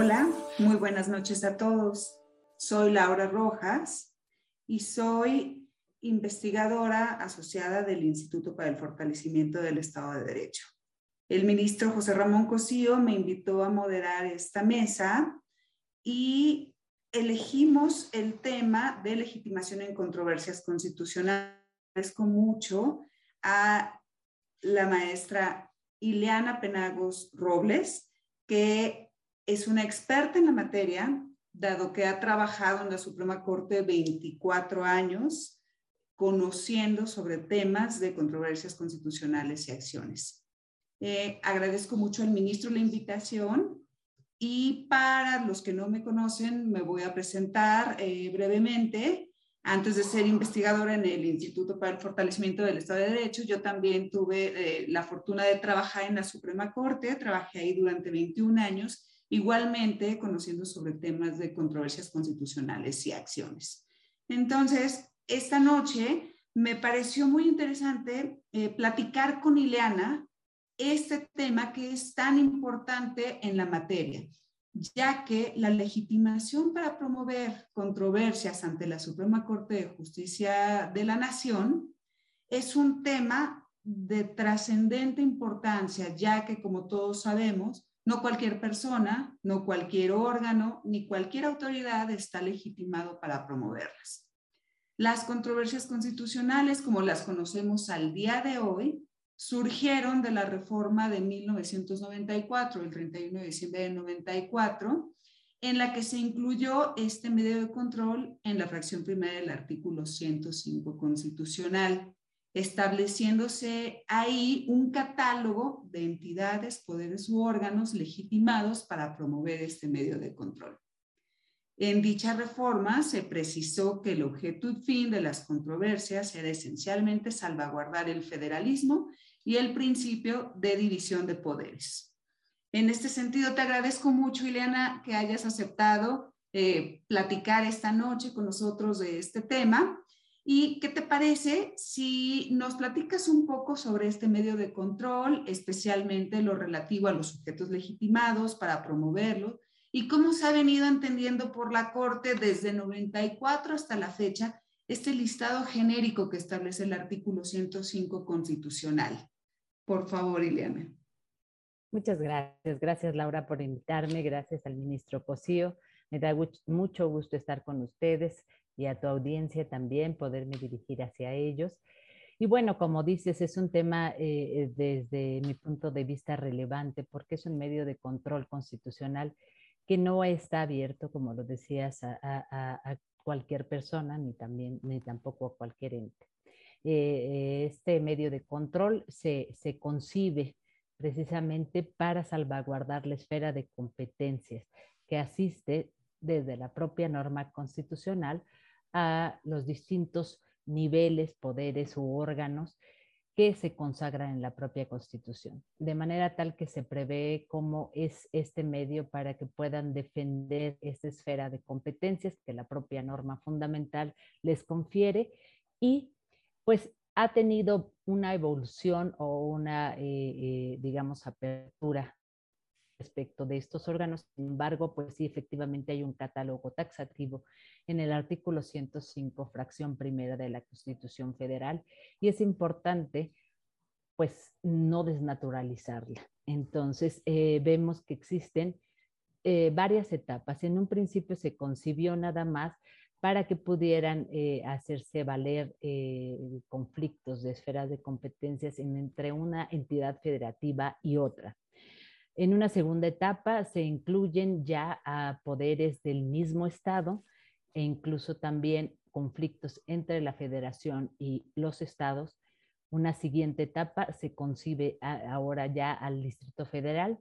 Hola, muy buenas noches a todos. Soy Laura Rojas y soy investigadora asociada del Instituto para el Fortalecimiento del Estado de Derecho. El ministro José Ramón Cosío me invitó a moderar esta mesa y elegimos el tema de legitimación en controversias constitucionales con mucho a la maestra Ileana Penagos Robles, que es una experta en la materia, dado que ha trabajado en la Suprema Corte 24 años, conociendo sobre temas de controversias constitucionales y acciones. Eh, agradezco mucho al ministro la invitación y para los que no me conocen, me voy a presentar eh, brevemente. Antes de ser investigadora en el Instituto para el Fortalecimiento del Estado de Derecho, yo también tuve eh, la fortuna de trabajar en la Suprema Corte, trabajé ahí durante 21 años igualmente conociendo sobre temas de controversias constitucionales y acciones. Entonces, esta noche me pareció muy interesante eh, platicar con Ileana este tema que es tan importante en la materia, ya que la legitimación para promover controversias ante la Suprema Corte de Justicia de la Nación es un tema de trascendente importancia, ya que, como todos sabemos, no cualquier persona, no cualquier órgano, ni cualquier autoridad está legitimado para promoverlas. Las controversias constitucionales, como las conocemos al día de hoy, surgieron de la reforma de 1994, el 31 de diciembre de 94, en la que se incluyó este medio de control en la fracción primera del artículo 105 constitucional estableciéndose ahí un catálogo de entidades, poderes u órganos legitimados para promover este medio de control. En dicha reforma se precisó que el objeto y fin de las controversias era esencialmente salvaguardar el federalismo y el principio de división de poderes. En este sentido, te agradezco mucho, Ileana, que hayas aceptado eh, platicar esta noche con nosotros de este tema. ¿Y qué te parece si nos platicas un poco sobre este medio de control, especialmente lo relativo a los sujetos legitimados para promoverlo y cómo se ha venido entendiendo por la Corte desde 94 hasta la fecha este listado genérico que establece el artículo 105 constitucional? Por favor, Ileana. Muchas gracias. Gracias, Laura, por invitarme. Gracias al ministro Cosío. Me da mucho gusto estar con ustedes y a tu audiencia también, poderme dirigir hacia ellos. Y bueno, como dices, es un tema eh, desde mi punto de vista relevante porque es un medio de control constitucional que no está abierto, como lo decías, a, cualquier persona, ni, también, ni tampoco a cualquier ente. Eh, este medio de control se, se concibe precisamente para salvaguardar la esfera de competencias que asiste desde la propia norma constitucional a los distintos niveles, poderes u órganos que se consagran en la propia Constitución, de manera tal que se prevé cómo es este medio para que puedan defender esta esfera de competencias que la propia norma fundamental les confiere y pues ha tenido una evolución o una, eh, eh, digamos, apertura respecto de estos órganos. Sin embargo, pues sí, efectivamente hay un catálogo taxativo en el artículo 105, fracción primera de la Constitución Federal, y es importante pues no desnaturalizarla. Entonces, eh, vemos que existen eh, varias etapas. En un principio se concibió nada más para que pudieran eh, hacerse valer conflictos de esferas de competencias entre una entidad federativa y otra. En una segunda etapa se incluyen ya a poderes del mismo Estado e incluso también conflictos entre la federación y los estados. Una siguiente etapa se concibe ahora ya al Distrito Federal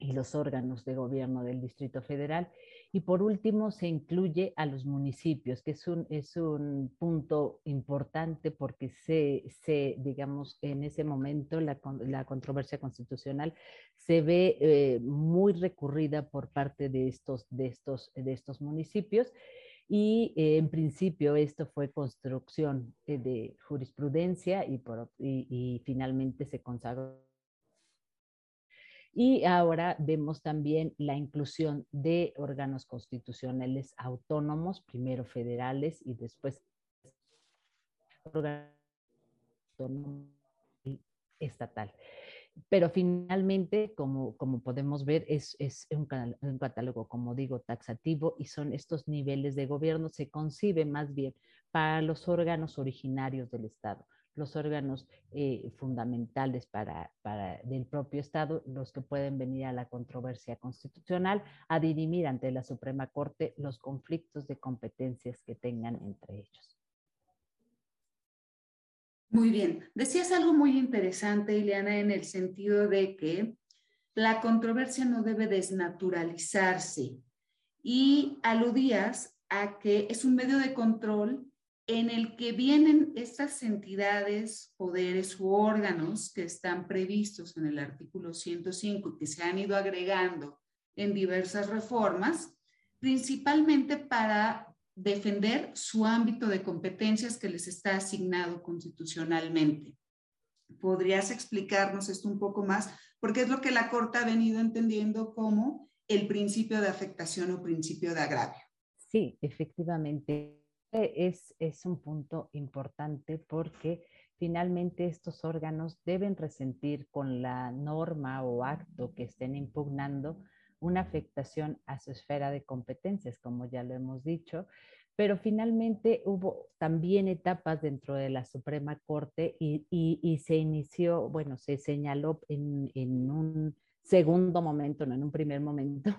y los órganos de gobierno del Distrito Federal. Y por último, se incluye a los municipios, que es un, es un punto importante porque se, se, digamos, en ese momento la, la controversia constitucional se ve eh, muy recurrida por parte de estos, de estos, de estos municipios. Y eh, en principio esto fue construcción eh, de jurisprudencia y, por, y, y finalmente se consagró Y ahora vemos también la inclusión de órganos constitucionales autónomos, primero federales y después órganos estatal. Pero finalmente, como, como podemos ver, es, es un, un, catálogo, como digo, taxativo y son estos niveles de gobierno, se concibe más bien para los órganos originarios del Estado, los órganos eh, fundamentales para, para, del propio Estado, los que pueden venir a la controversia constitucional, a dirimir ante la Suprema Corte los conflictos de competencias que tengan entre ellos. Muy bien. Decías algo muy interesante, Ileana, en el sentido de que la controversia no debe desnaturalizarse y aludías a que es un medio de control en el que vienen estas entidades, poderes u órganos que están previstos en el artículo 105 y que se han ido agregando en diversas reformas, principalmente para defender su ámbito de competencias que les está asignado constitucionalmente. ¿Podrías explicarnos esto un poco más? Porque es lo que la Corte ha venido entendiendo como el principio de afectación o principio de agravio. Sí, efectivamente. Es, es un punto importante porque finalmente estos órganos deben resentir con la norma o acto que estén impugnando una afectación a su esfera de competencias, como ya lo hemos dicho, pero finalmente hubo también etapas dentro de la Suprema Corte y, y, se inició, bueno, se señaló en, en, un segundo momento, no en un primer momento,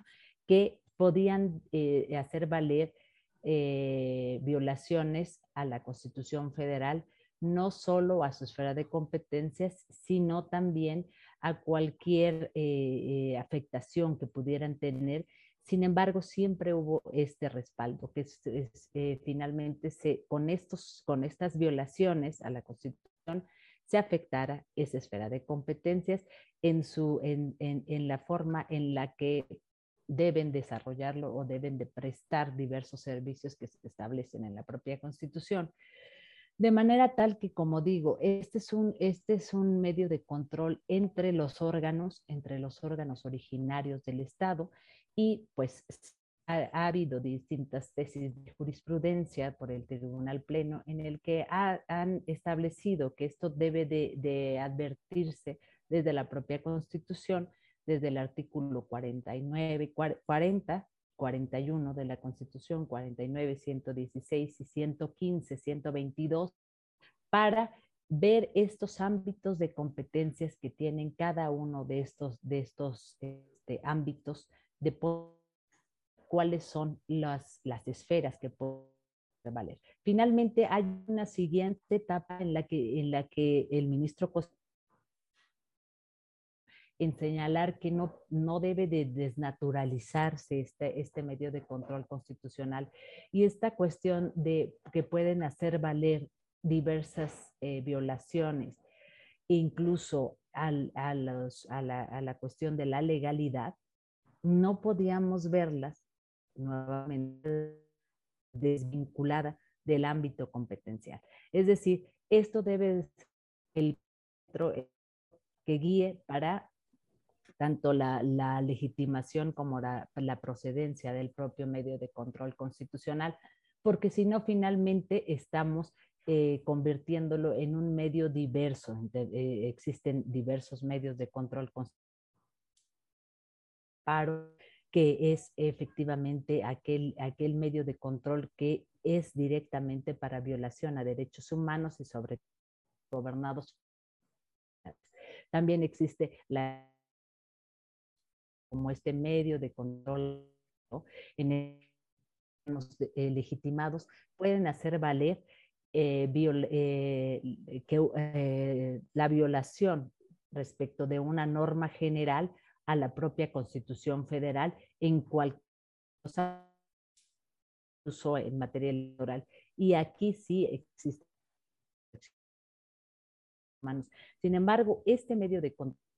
que podían eh, hacer valer eh, violaciones a la Constitución Federal, no solo a su esfera de competencias, sino también a cualquier eh, afectación que pudieran tener. Sin embargo, siempre hubo este respaldo, que eh, finalmente se, con, estos, con estas violaciones a la Constitución se afectara esa esfera de competencias en, su, en, en la forma en la que deben desarrollarlo o deben de prestar diversos servicios que se establecen en la propia Constitución. De manera tal que, como digo, este es, un, este es un medio de control entre los órganos, entre los órganos originarios del Estado y pues ha, habido distintas tesis de jurisprudencia por el Tribunal Pleno en el que han establecido que esto debe de, advertirse desde la propia Constitución, desde el artículo 49, 40, 41 de la Constitución, 49, 116 y 115, 122, para ver estos ámbitos de competencias que tienen cada uno de estos, de estos este, ámbitos de cuáles son las, las esferas que pueden valer. Finalmente, hay una siguiente etapa en la que, en la que el ministro en señalar que no, no debe de desnaturalizarse este, este medio de control constitucional y esta cuestión de que pueden hacer valer diversas eh, violaciones, incluso al, a, los, a, la, a la cuestión de la legalidad, no podíamos verlas nuevamente desvinculada del ámbito competencial. Es decir, esto debe ser el que guíe para tanto la, legitimación como la, procedencia del propio medio de control constitucional, porque si no, finalmente estamos eh, convirtiéndolo en un medio diverso. Eh, existen diversos medios de control constitucional que es efectivamente aquel, aquel medio de control que es directamente para violación a derechos humanos y sobre gobernados. También existe la como este medio de control en los eh, legitimados pueden hacer valer eh, eh, que, la violación respecto de una norma general a la propia Constitución Federal en cualquier cosa en materia electoral. Y aquí sí existe. Sin embargo, este medio de control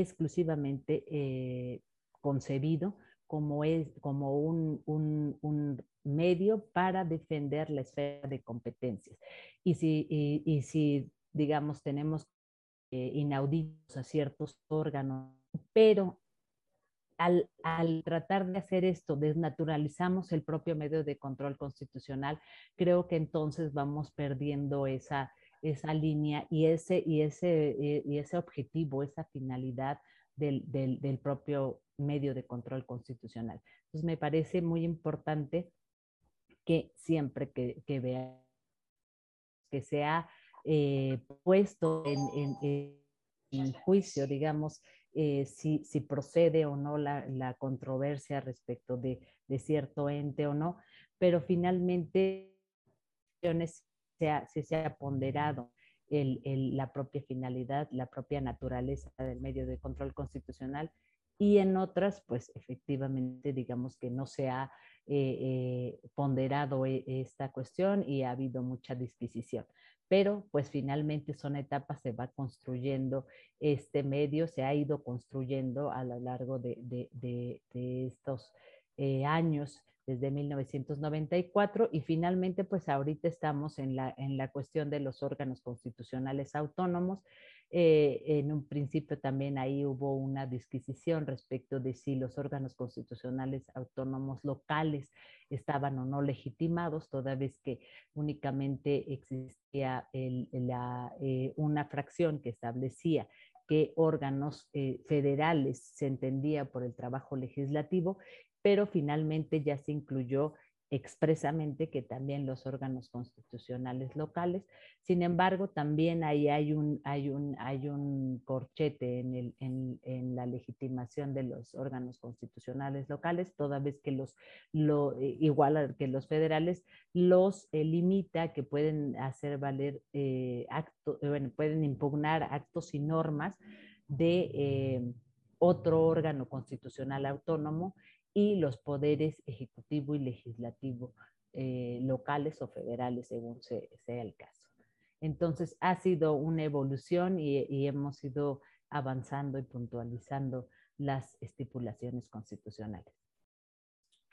exclusivamente eh, concebido como, es, como un, un, medio para defender la esfera de competencias. Y si, y, si digamos, tenemos inauditos a ciertos órganos, pero al, tratar de hacer esto, desnaturalizamos el propio medio de control constitucional, creo que entonces vamos perdiendo esa, esa línea y ese, y, ese, y ese objetivo, esa finalidad del, del, propio medio de control constitucional. Entonces me parece muy importante que siempre que, que vea que sea eh, puesto en, en, juicio, digamos, eh, si, si, procede o no la, la controversia respecto de, de, cierto ente o no, pero finalmente si se ha ponderado la propia finalidad, la propia naturaleza del medio de control constitucional y en otras, pues efectivamente, digamos que no se ha eh, eh, ponderado e, esta cuestión y ha habido mucha disquisición. Pero pues finalmente son etapas, se va construyendo este medio, se ha ido construyendo a lo largo de, estos eh, años desde 1994 y finalmente pues ahorita estamos en la, en la cuestión de los órganos constitucionales autónomos. Eh, en un principio también ahí hubo una disquisición respecto de si los órganos constitucionales autónomos locales estaban o no legitimados, toda vez que únicamente existía la, eh, una fracción que establecía que órganos eh, federales se entendía por el trabajo legislativo pero finalmente ya se incluyó expresamente que también los órganos constitucionales locales. Sin embargo, también ahí hay un, hay un, hay un corchete en, el, en, en la legitimación de los órganos constitucionales locales, toda vez que los, lo, eh, igual que los federales, los eh, limita que pueden hacer valer eh, actos, bueno, pueden impugnar actos y normas de otro órgano constitucional autónomo y los poderes ejecutivo y legislativo eh, locales o federales, según sea el caso. Entonces, ha sido una evolución y, hemos ido avanzando y puntualizando las estipulaciones constitucionales.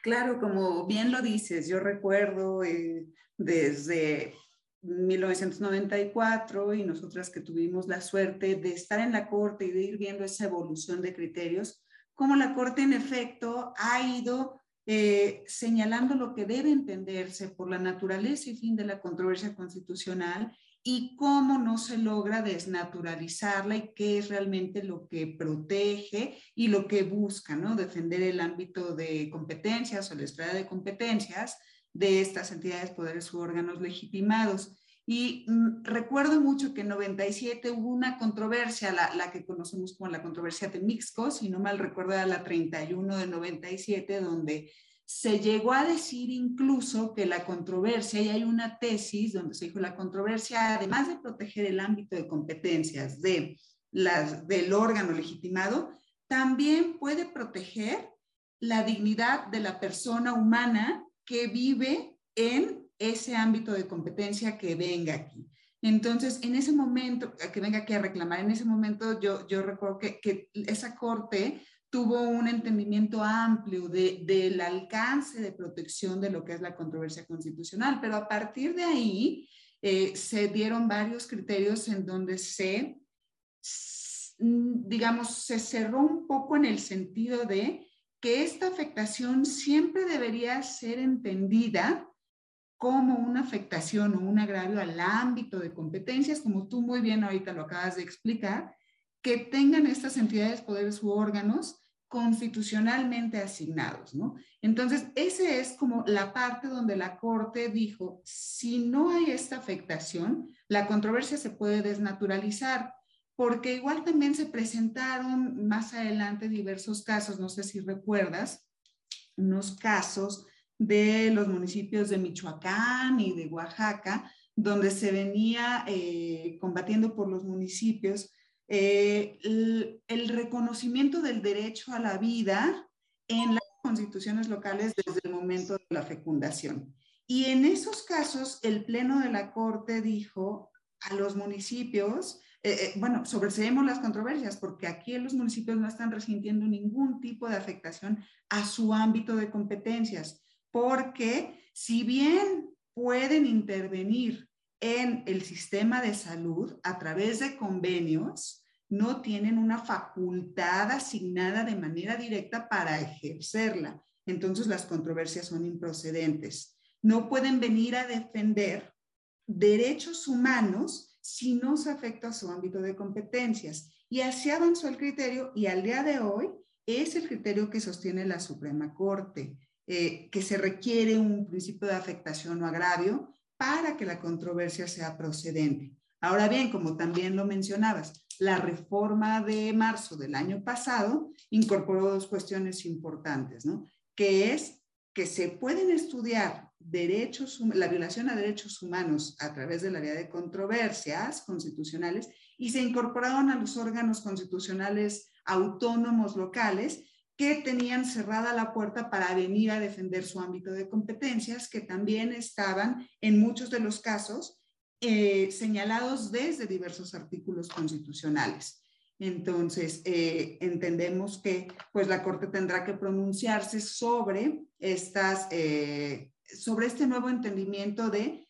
Claro, como bien lo dices, yo recuerdo eh, desde 1994 y nosotras que tuvimos la suerte de estar en la Corte y de ir viendo esa evolución de criterios, cómo la Corte en efecto ha ido eh, señalando lo que debe entenderse por la naturaleza y fin de la controversia constitucional y cómo no se logra desnaturalizarla y qué es realmente lo que protege y lo que busca, ¿no? Defender el ámbito de competencias o la esfera de competencias de estas entidades, poderes u órganos legitimados. Y mm, recuerdo mucho que en 97 hubo una controversia, la, la, que conocemos como la controversia de Mixco, si no mal recuerdo era la 31 de 97, donde se llegó a decir incluso que la controversia, y hay una tesis donde se dijo la controversia, además de proteger el ámbito de competencias de las, del órgano legitimado, también puede proteger la dignidad de la persona humana que vive en ese ámbito de competencia que venga aquí. Entonces, en ese momento, que venga aquí a reclamar, en ese momento yo, yo recuerdo que, que esa corte tuvo un entendimiento amplio de, del alcance de protección de lo que es la controversia constitucional, pero a partir de ahí eh, se dieron varios criterios en donde se, digamos, se cerró un poco en el sentido de que esta afectación siempre debería ser entendida como una afectación o un agravio al ámbito de competencias, como tú muy bien ahorita lo acabas de explicar, que tengan estas entidades, poderes u órganos constitucionalmente asignados, ¿no? Entonces, esa es como la parte donde la Corte dijo, si no hay esta afectación, la controversia se puede desnaturalizar, porque igual también se presentaron más adelante diversos casos, no sé si recuerdas, unos casos de los municipios de Michoacán y de Oaxaca, donde se venía eh, combatiendo por los municipios eh, el, reconocimiento del derecho a la vida en las constituciones locales desde el momento de la fecundación. Y en esos casos, el Pleno de la Corte dijo a los municipios, eh, bueno, sobreseemos las controversias, porque aquí los municipios no están resintiendo ningún tipo de afectación a su ámbito de competencias porque si bien pueden intervenir en el sistema de salud a través de convenios no tienen una facultad asignada de manera directa para ejercerla. Entonces las controversias son improcedentes. No pueden venir a defender derechos humanos si no se afecta a su ámbito de competencias. Y así avanzó el criterio y al día de hoy es el criterio que sostiene la Suprema Corte, eh, que se requiere un principio de afectación o agravio para que la controversia sea procedente. Ahora bien, como también lo mencionabas, la reforma de marzo del año pasado incorporó dos cuestiones importantes, ¿no? Que es que se pueden estudiar derechos, la violación a derechos humanos a través de la vía de controversias constitucionales y se incorporaron a los órganos constitucionales autónomos locales que tenían cerrada la puerta para venir a defender su ámbito de competencias, que también estaban en muchos de los casos eh, señalados desde diversos artículos constitucionales. Entonces, eh, entendemos que pues, la Corte tendrá que pronunciarse sobre, estas, eh, sobre este nuevo entendimiento de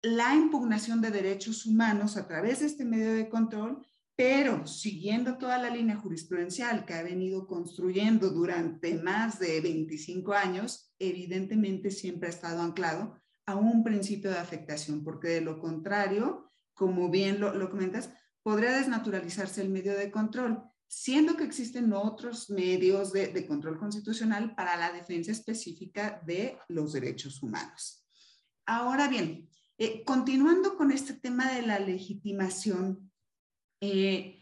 la impugnación de derechos humanos a través de este medio de control, pero siguiendo toda la línea jurisprudencial que ha venido construyendo durante más de 25 años, evidentemente siempre ha estado anclado a un principio de afectación, porque de lo contrario, como bien lo, comentas, podría desnaturalizarse el medio de control, siendo que existen otros medios de, de control constitucional para la defensa específica de los derechos humanos. Ahora bien, eh, continuando con este tema de la legitimación, eh,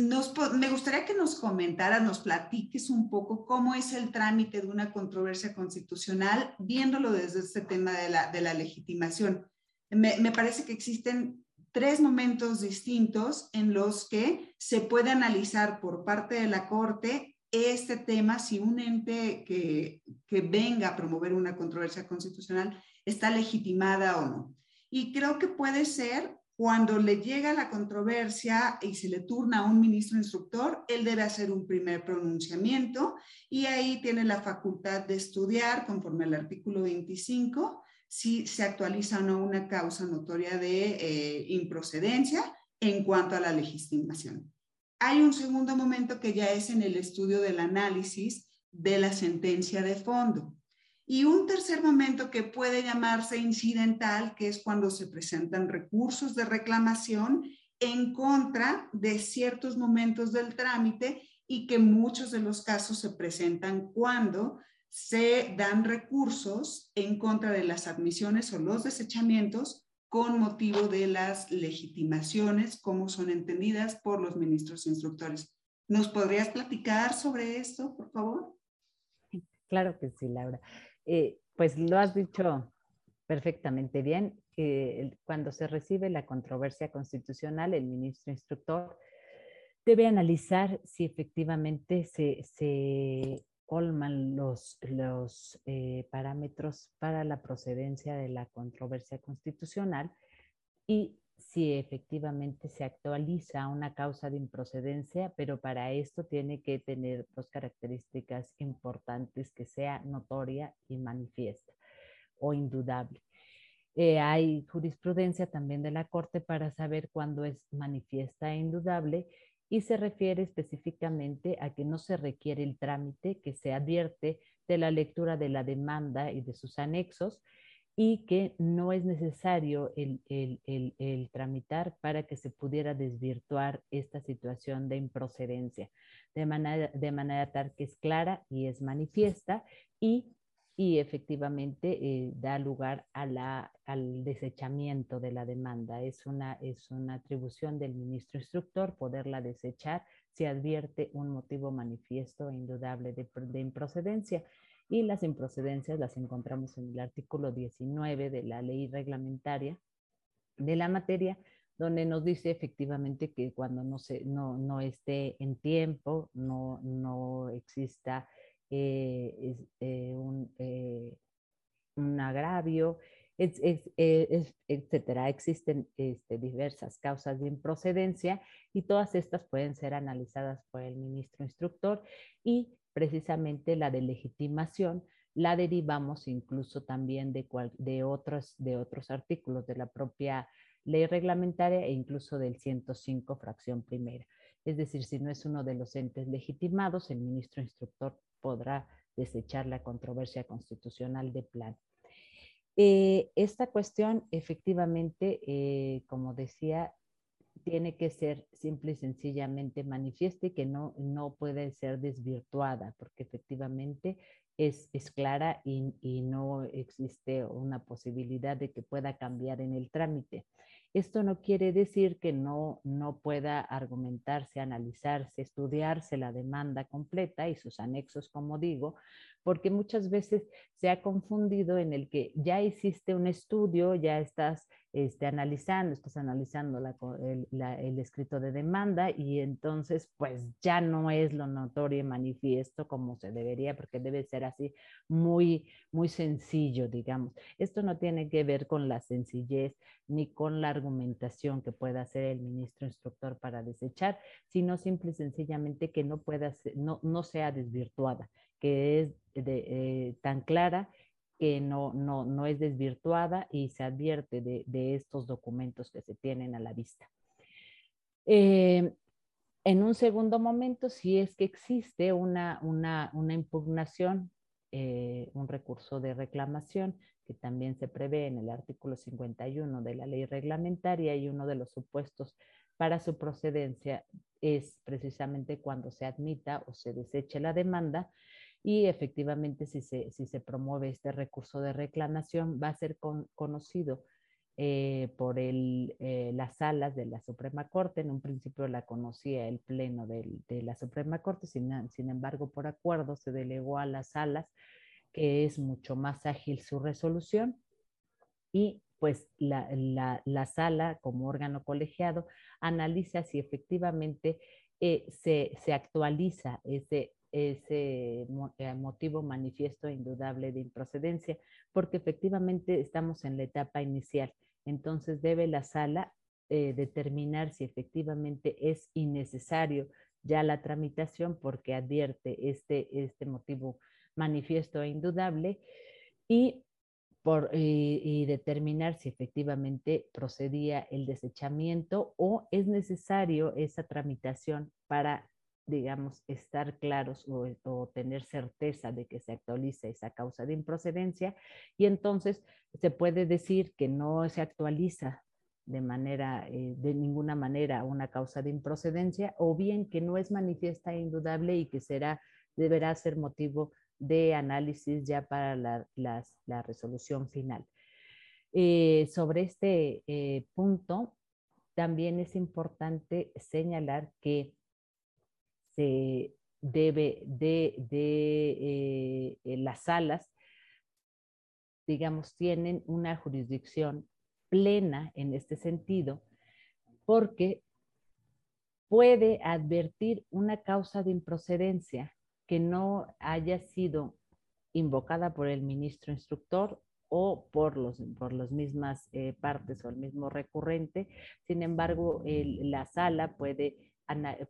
me gustaría que nos comentaras, nos platiques un poco cómo es el trámite de una controversia constitucional, viéndolo desde este tema de la, legitimación. Me, me, parece que existen tres momentos distintos en los que se puede analizar por parte de la Corte este tema si un ente que, que venga a promover una controversia constitucional está legitimada o no. Y creo que puede ser cuando le llega la controversia y se le turna a un ministro instructor, él debe hacer un primer pronunciamiento y ahí tiene la facultad de estudiar, conforme al artículo 25, si se actualiza o no una causa notoria de eh, improcedencia en cuanto a la legitimación. Hay un segundo momento que ya es en el estudio del análisis de la sentencia de fondo. Y un tercer momento que puede llamarse incidental, que es cuando se presentan recursos de reclamación en contra de ciertos momentos del trámite y que muchos de los casos se presentan cuando se dan recursos en contra de las admisiones o los desechamientos con motivo de las legitimaciones, como son entendidas por los ministros instructores. ¿Nos podrías platicar sobre esto, por favor? Claro que sí, Laura. Eh, pues lo has dicho perfectamente bien. cuando se recibe la controversia constitucional, el ministro instructor debe analizar si efectivamente se, colman los, los eh, parámetros para la procedencia de la controversia constitucional y si efectivamente se actualiza una causa de improcedencia, pero para esto tiene que tener dos características importantes, que sea notoria y manifiesta o indudable. Eh, hay jurisprudencia también de la Corte para saber cuándo es manifiesta e indudable y se refiere específicamente a que no se requiere el trámite que se advierte de la lectura de la demanda y de sus anexos, y que no es necesario el, tramitar para que se pudiera desvirtuar esta situación de improcedencia, de manera, de manera tal que es clara y es manifiesta y, y efectivamente eh, da lugar a la, al desechamiento de la demanda. Es una, es una atribución del ministro instructor poderla desechar si advierte un motivo manifiesto e indudable de, de improcedencia y las improcedencias las encontramos en el artículo 19 de la ley reglamentaria de la materia, donde nos dice efectivamente que cuando no, se, no, no esté en tiempo, no, no exista eh, eh, un, eh, un, agravio, etcétera. Existen este, diversas causas de improcedencia y todas estas pueden ser analizadas por el ministro instructor y precisamente la de legitimación la derivamos incluso también de, de, otros, de otros artículos de la propia ley reglamentaria e incluso del 105 fracción primera. Es decir, si no es uno de los entes legitimados, el ministro instructor podrá desechar la controversia constitucional de plan. Eh, esta cuestión efectivamente, eh, como decía, tiene que ser simple y sencillamente manifiesta y que no, no puede ser desvirtuada, porque efectivamente es, es clara y, no existe una posibilidad de que pueda cambiar en el trámite. Esto no quiere decir que no, no pueda argumentarse, analizarse, estudiarse la demanda completa y sus anexos, como digo, porque muchas veces se ha confundido en el que ya hiciste un estudio, ya estás este, analizando, estás analizando el, escrito de demanda y entonces pues ya no es lo notorio y manifiesto como se debería, porque debe ser así muy, muy sencillo, digamos. Esto no tiene que ver con la sencillez ni con la argumentación que pueda hacer el ministro instructor para desechar, sino simple y sencillamente que no pueda no, no sea desvirtuada que es eh, tan clara que no, no, no, es desvirtuada y se advierte de, estos documentos que se tienen a la vista. Eh, en un segundo momento, si es que existe una, una, una impugnación, eh, un recurso de reclamación, que también se prevé en el artículo 51 de la ley reglamentaria y uno de los supuestos para su procedencia es precisamente cuando se admita o se deseche la demanda, y efectivamente si se, si se promueve este recurso de reclamación va a ser conocido eh, por el, eh, las salas de la Suprema Corte. En un principio la conocía el Pleno de la Suprema Corte, sin, sin embargo por acuerdo se delegó a las salas que es mucho más ágil su resolución y pues la, la, la sala como órgano colegiado analiza si efectivamente eh, se, se, actualiza ese ese eh, motivo manifiesto e indudable de improcedencia, porque efectivamente estamos en la etapa inicial. Entonces debe la sala eh, determinar si efectivamente es innecesario ya la tramitación porque advierte este, este motivo manifiesto e indudable y, por, y determinar si efectivamente procedía el desechamiento o es necesario esa tramitación para digamos, estar claros o, tener certeza de que se actualiza esa causa de improcedencia y entonces se puede decir que no se actualiza de manera, eh, de ninguna manera una causa de improcedencia o bien que no es manifiesta e indudable y que será, deberá ser motivo de análisis ya para la, resolución final. Eh, sobre este eh, punto, también es importante señalar que se debe de, de eh, las salas, digamos, tienen una jurisdicción plena en este sentido, porque puede advertir una causa de improcedencia que no haya sido invocada por el ministro instructor o por, los, por las mismas eh, partes o el mismo recurrente. Sin embargo, la sala puede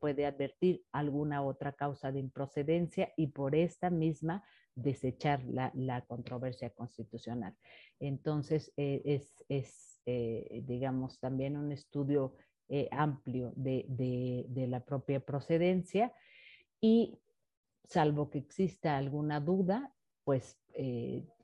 puede advertir alguna otra causa de improcedencia y por esta misma desechar la, controversia constitucional. Entonces, eh, es, eh, digamos, también un estudio eh, amplio de, la propia procedencia y salvo que exista alguna duda, pues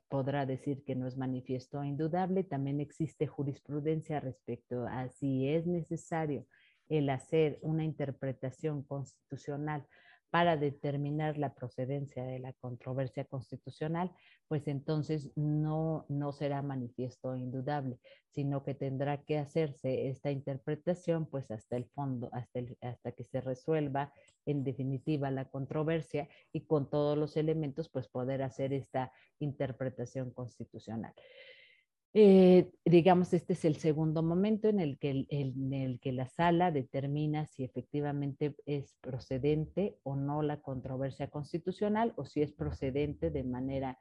podrá decir que no es manifiesto indudable. También existe jurisprudencia respecto a si es necesario el hacer una interpretación constitucional para determinar la procedencia de la controversia constitucional, pues entonces no, no será manifiesto indudable, sino que tendrá que hacerse esta interpretación pues hasta el fondo, hasta, hasta que se resuelva en definitiva la controversia y con todos los elementos pues poder hacer esta interpretación constitucional. Eh, digamos, este es el segundo momento en el, que, en el que la sala determina si efectivamente es procedente o no la controversia constitucional o si es procedente de manera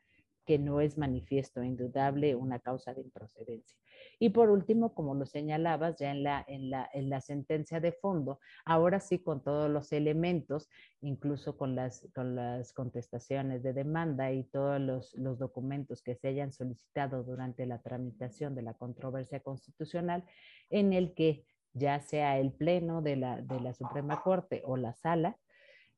que no es manifiesto, indudable, una causa de improcedencia. Y por último, como lo señalabas ya en la, en la, en la sentencia de fondo, ahora sí con todos los elementos, incluso con las, con las contestaciones de demanda y todos los, los documentos que se hayan solicitado durante la tramitación de la controversia constitucional, en el que ya sea el pleno de la, de la Suprema Corte o la sala,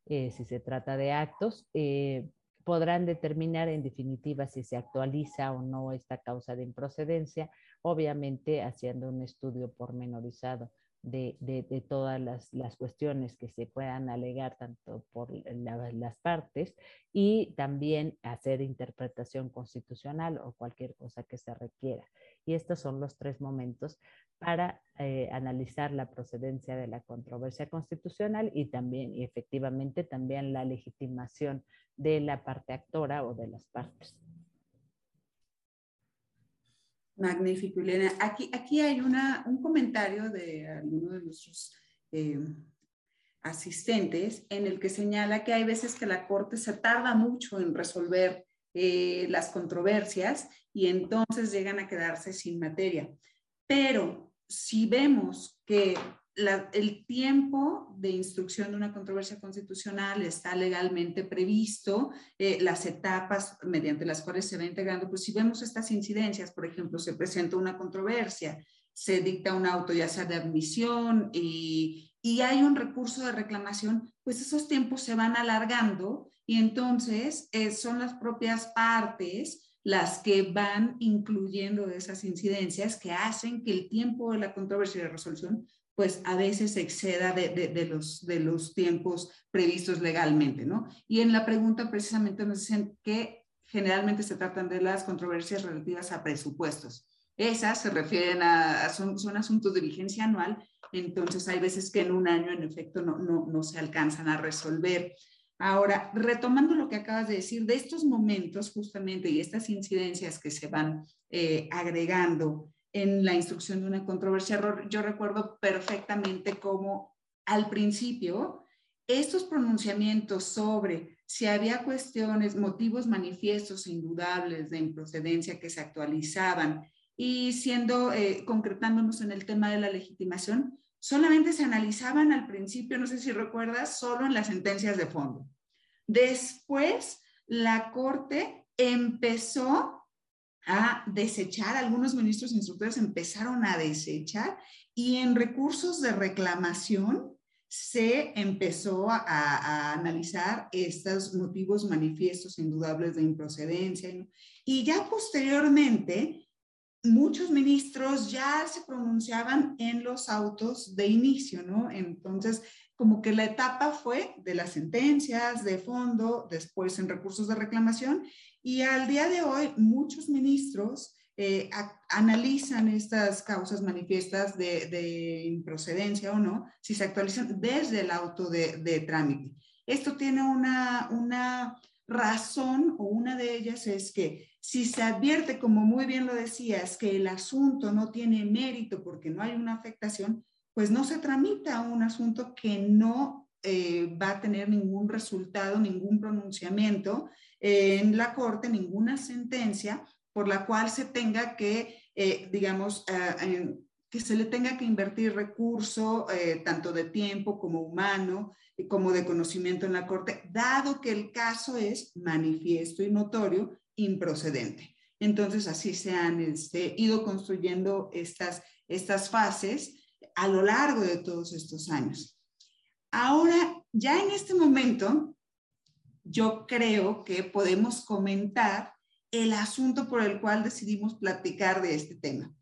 eh, si se trata de actos, eh, podrán determinar en definitiva si se actualiza o no esta causa de improcedencia, obviamente haciendo un estudio pormenorizado de, de, todas las, las, cuestiones que se puedan alegar tanto por las partes y también hacer interpretación constitucional o cualquier cosa que se requiera. Y estos son los tres momentos para eh, analizar la procedencia de la controversia constitucional y también, y efectivamente, también la legitimación de la parte actora o de las partes. Magnífico, Elena. Aquí, aquí hay una, un comentario de alguno de nuestros eh, asistentes en el que señala que hay veces que la Corte se tarda mucho en resolver eh, las controversias y entonces llegan a quedarse sin materia. Pero si vemos que el tiempo de instrucción de una controversia constitucional está legalmente previsto, eh, las etapas mediante las cuales se va integrando, pues si vemos estas incidencias, por ejemplo, se presenta una controversia, se dicta un auto ya sea de admisión y, hay un recurso de reclamación, pues esos tiempos se van alargando y entonces eh, son las propias partes las que van incluyendo esas incidencias que hacen que el tiempo de la controversia de resolución pues a veces exceda de, de, los, de los tiempos previstos legalmente, ¿no? Y en la pregunta precisamente nos dicen que generalmente se tratan de las controversias relativas a presupuestos. Esas se refieren a, son, son asuntos de vigencia anual, entonces hay veces que en un año en efecto no, no, no se alcanzan a resolver. Ahora, retomando lo que acabas de decir, de estos momentos justamente y estas incidencias que se van eh, agregando en la instrucción de una controversia. Yo recuerdo perfectamente cómo al principio estos pronunciamientos sobre si había cuestiones, motivos manifiestos e indudables de improcedencia que se actualizaban y siendo, eh, concretándonos en el tema de la legitimación, solamente se analizaban al principio, no sé si recuerdas, solo en las sentencias de fondo. Después, la Corte empezó a desechar, algunos ministros instructores empezaron a desechar y en recursos de reclamación se empezó a, analizar estos motivos manifiestos indudables de improcedencia. Y ya posteriormente, muchos ministros ya se pronunciaban en los autos de inicio, ¿no? Entonces, como que la etapa fue de las sentencias, de fondo, después en recursos de reclamación y al día de hoy, muchos ministros eh, analizan estas causas manifiestas de, improcedencia o no, si se actualizan desde el auto de, trámite. Esto tiene una, una razón o una de ellas es que si se advierte, como muy bien lo decías, que el asunto no tiene mérito porque no hay una afectación, pues no se tramita un asunto que no eh, va a tener ningún resultado, ningún pronunciamiento en la Corte ninguna sentencia por la cual se tenga que, eh, digamos, eh, que se le tenga que invertir recurso, eh, tanto de tiempo como humano, como de conocimiento en la Corte, dado que el caso es manifiesto y notorio, improcedente. Entonces, así se han este, ido construyendo estas, estas fases a lo largo de todos estos años. Ahora, ya en este momento, yo creo que podemos comentar el asunto por el cual decidimos platicar de este tema.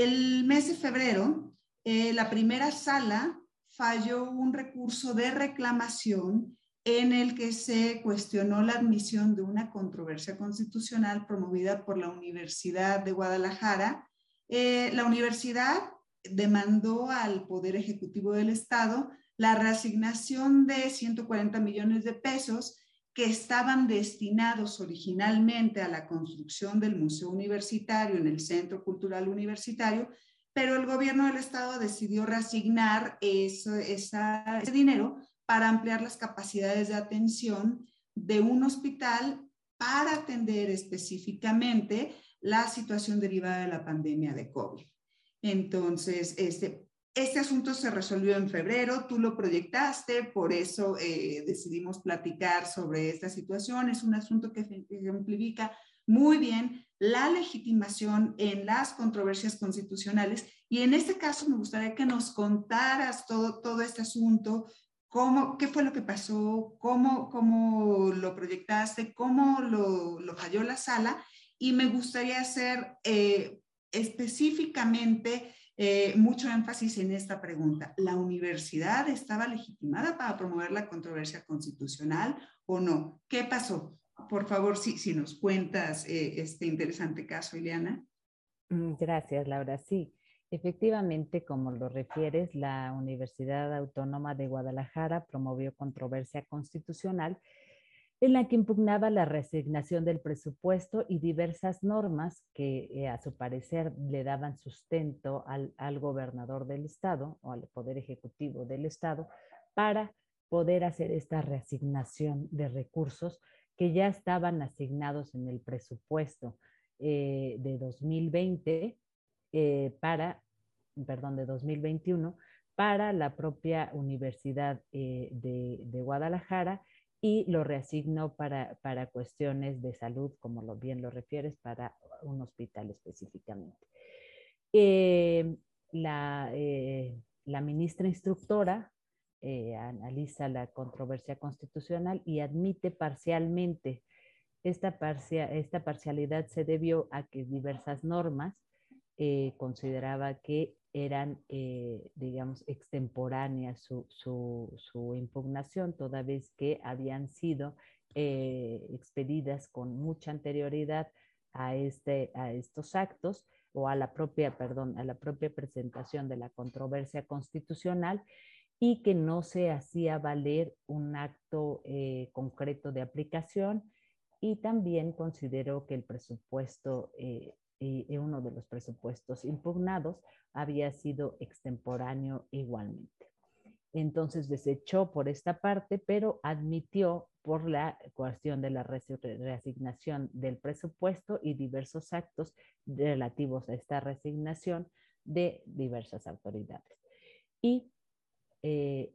El mes de febrero, eh, la primera sala falló un recurso de reclamación en el que se cuestionó la admisión de una controversia constitucional promovida por la Universidad de Guadalajara. Eh, la universidad demandó al Poder Ejecutivo del Estado la reasignación de 140 millones de pesos que estaban destinados originalmente a la construcción del Museo Universitario en el Centro Cultural Universitario, pero el gobierno del estado decidió reasignar ese dinero para ampliar las capacidades de atención de un hospital para atender específicamente la situación derivada de la pandemia de COVID. Entonces, este, este asunto se resolvió en febrero, tú lo proyectaste, por eso eh, decidimos platicar sobre esta situación. Es un asunto que ejemplifica muy bien la legitimación en las controversias constitucionales y en este caso me gustaría que nos contaras todo, todo este asunto, cómo, qué fue lo que pasó, cómo, cómo lo proyectaste, cómo lo, lo falló la sala y me gustaría hacer eh, específicamente eh, mucho énfasis en esta pregunta. ¿La universidad estaba legitimada para promover la controversia constitucional o no? ¿Qué pasó? Por favor, si, nos cuentas eh, este interesante caso, Ileana. Mm, gracias, Laura. Sí, efectivamente, como lo refieres, la Universidad Autónoma de Guadalajara promovió controversia constitucional en la que impugnaba la resignación del presupuesto y diversas normas que eh, a su parecer le daban sustento al, al, gobernador del estado o al poder ejecutivo del estado para poder hacer esta reasignación de recursos que ya estaban asignados en el presupuesto eh, de 2020 eh, para, perdón, de 2021 para la propia Universidad de, de Guadalajara y lo reasignó para, para cuestiones de salud, como lo, bien lo refieres, para un hospital específicamente. Eh, la, eh, la, ministra instructora eh, analiza la controversia constitucional y admite parcialmente. Esta, parcia, esta parcialidad se debió a que diversas normas consideraba que eran, eh, digamos, extemporáneas su, su, su, impugnación, toda vez que habían sido eh, expedidas con mucha anterioridad a, este, a estos actos o a la propia, perdón, a la propia presentación de la controversia constitucional y que no se hacía valer un acto eh, concreto de aplicación y también consideró que el presupuesto y uno de los presupuestos impugnados había sido extemporáneo igualmente. Entonces desechó por esta parte, pero admitió por la cuestión de la reasignación del presupuesto y diversos actos relativos a esta reasignación de diversas autoridades. Y eh,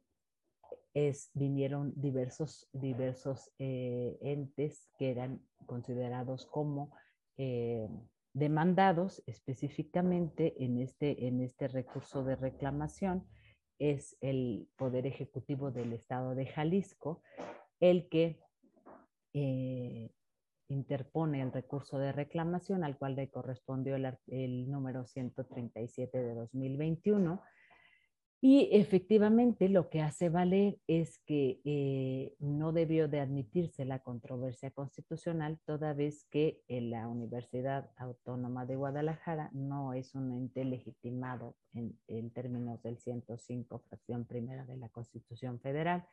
es, vinieron diversos, diversos eh, entes que eran considerados como eh, demandados específicamente en este, en este recurso de reclamación es el Poder Ejecutivo del Estado de Jalisco, el que eh, interpone el recurso de reclamación al cual le correspondió el, el número 137 de 2021 y efectivamente lo que hace valer es que eh, no debió de admitirse la controversia constitucional toda vez que la Universidad Autónoma de Guadalajara no es un ente legitimado en, en términos del 105, fracción primera de la Constitución Federal.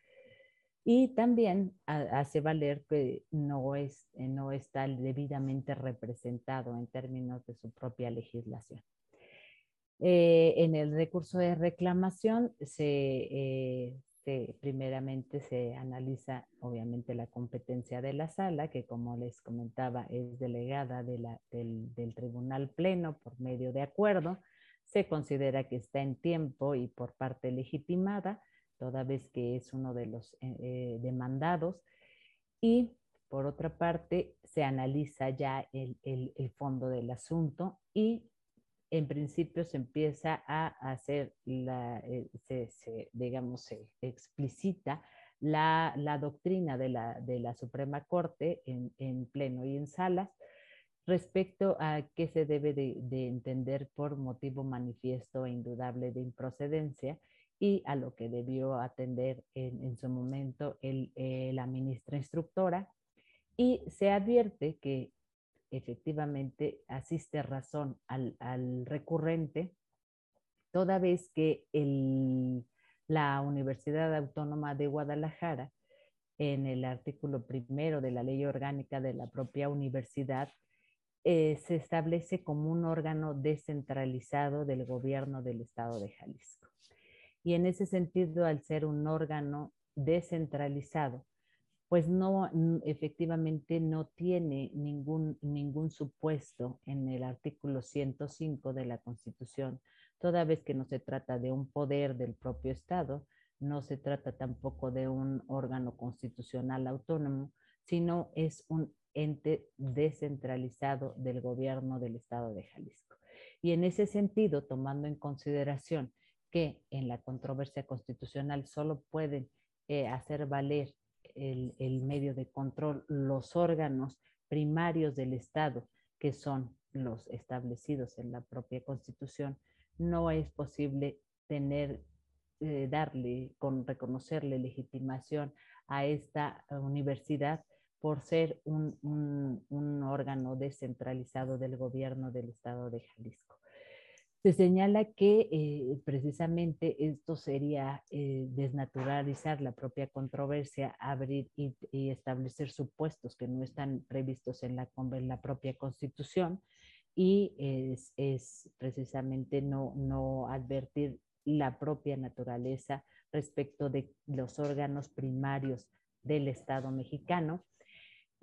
Y también hace valer que no, es, no está debidamente representado en términos de su propia legislación. Eh, en el recurso de reclamación eh, se, primeramente se analiza obviamente la competencia de la sala, que como les comentaba es delegada del, del, Tribunal Pleno por medio de acuerdo. Se considera que está en tiempo y por parte legitimada, toda vez que es uno de los eh, demandados. Y por otra parte, se analiza ya el, el, el fondo del asunto y en principio se empieza a hacer, la, eh, se, digamos, se explicita la, la doctrina de la, de la, Suprema Corte en, en, pleno y en salas respecto a qué se debe de, de, entender por motivo manifiesto e indudable de improcedencia y a lo que debió atender en, su momento eh, la ministra instructora. Y se advierte que efectivamente asiste razón al, recurrente, toda vez que la Universidad Autónoma de Guadalajara, en el artículo primero de la ley orgánica de la propia universidad, eh, se establece como un órgano descentralizado del gobierno del estado de Jalisco. Y en ese sentido, al ser un órgano descentralizado, pues no, efectivamente no tiene ningún, ningún supuesto en el artículo 105 de la Constitución, toda vez que no se trata de un poder del propio Estado, no se trata tampoco de un órgano constitucional autónomo, sino es un ente descentralizado del gobierno del Estado de Jalisco. Y en ese sentido, tomando en consideración que en la controversia constitucional solo pueden eh, hacer valer el, medio de control, los órganos primarios del Estado, que son los establecidos en la propia Constitución, no es posible tener, eh, darle, con reconocerle legitimación a esta universidad por ser un, un órgano descentralizado del gobierno del Estado de Jalisco se señala que eh, precisamente esto sería eh, desnaturalizar la propia controversia, abrir y, establecer supuestos que no están previstos en la, la propia constitución y es, es, precisamente no, no advertir la propia naturaleza respecto de los órganos primarios del Estado mexicano